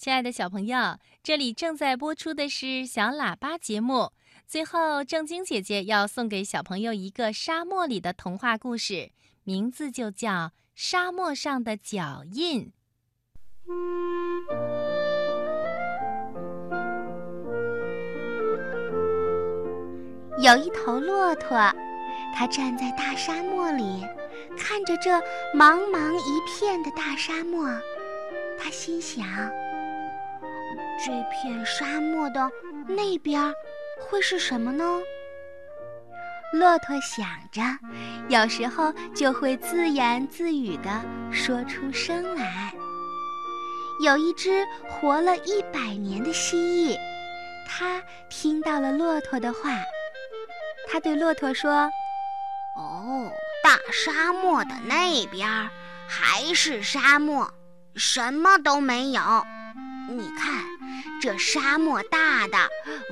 亲爱的小朋友，这里正在播出的是小喇叭节目。最后，正晶姐姐要送给小朋友一个沙漠里的童话故事，名字就叫《沙漠上的脚印》。有一头骆驼，它站在大沙漠里，看着这茫茫一片的大沙漠，它心想。这片沙漠的那边会是什么呢？骆驼想着，有时候就会自言自语地说出声来。有一只活了一百年的蜥蜴，它听到了骆驼的话，它对骆驼说：“哦，大沙漠的那边还是沙漠，什么都没有。你看。”这沙漠大的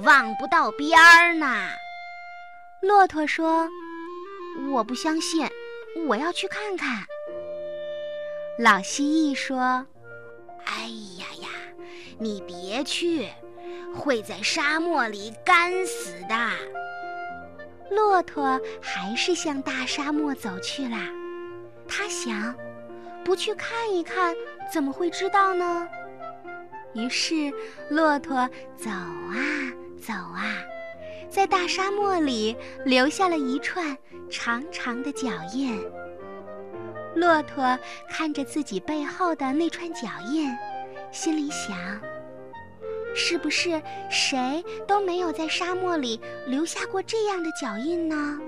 望不到边儿呢。骆驼说：“我不相信，我要去看看。”老蜥蜴说：“哎呀呀，你别去，会在沙漠里干死的。”骆驼还是向大沙漠走去了。他想，不去看一看，怎么会知道呢？于是，骆驼走啊走啊，在大沙漠里留下了一串长长的脚印。骆驼看着自己背后的那串脚印，心里想：是不是谁都没有在沙漠里留下过这样的脚印呢？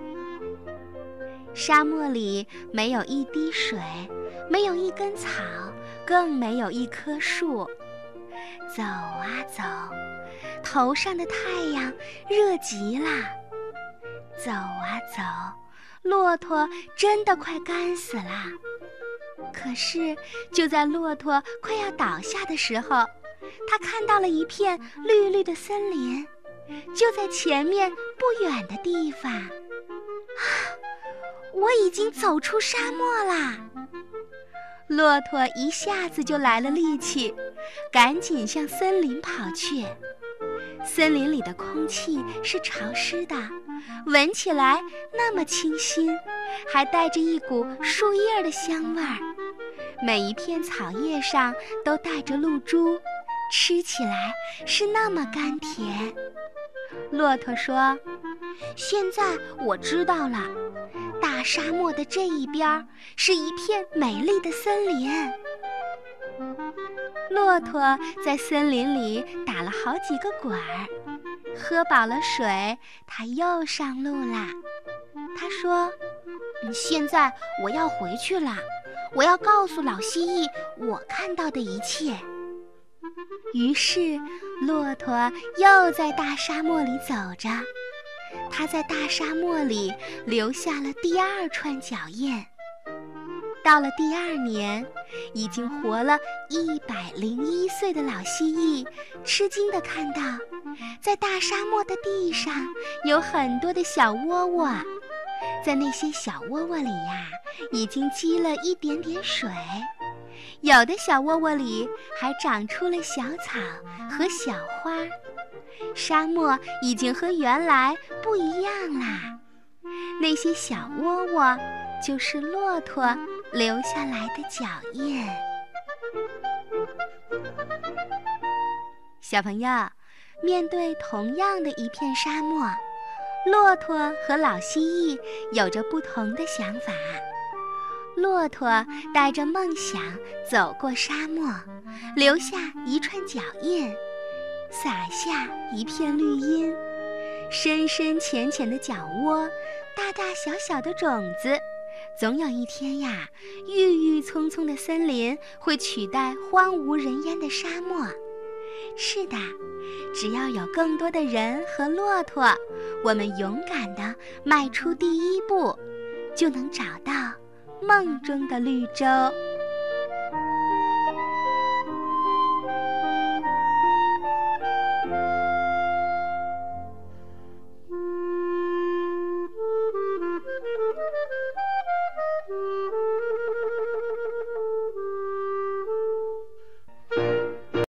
沙漠里没有一滴水，没有一根草，更没有一棵树。走啊走，头上的太阳热极了。走啊走，骆驼真的快干死了。可是就在骆驼快要倒下的时候，他看到了一片绿绿的森林，就在前面不远的地方。啊，我已经走出沙漠啦！骆驼一下子就来了力气，赶紧向森林跑去。森林里的空气是潮湿的，闻起来那么清新，还带着一股树叶的香味儿。每一片草叶上都带着露珠，吃起来是那么甘甜。骆驼说：“现在我知道了。”大沙漠的这一边是一片美丽的森林。骆驼在森林里打了好几个滚儿，喝饱了水，它又上路啦。他说：“现在我要回去了，我要告诉老蜥蜴我看到的一切。”于是，骆驼又在大沙漠里走着。它在大沙漠里留下了第二串脚印。到了第二年，已经活了一百零一岁的老蜥蜴吃惊地看到，在大沙漠的地上有很多的小窝窝，在那些小窝窝里呀，已经积了一点点水，有的小窝窝里还长出了小草和小花。沙漠已经和原来不一样啦，那些小窝窝就是骆驼留下来的脚印。小朋友，面对同样的一片沙漠，骆驼和老蜥蜴有着不同的想法。骆驼带着梦想走过沙漠，留下一串脚印。撒下一片绿荫，深深浅浅的脚窝，大大小小的种子，总有一天呀，郁郁葱葱的森林会取代荒无人烟的沙漠。是的，只要有更多的人和骆驼，我们勇敢地迈出第一步，就能找到梦中的绿洲。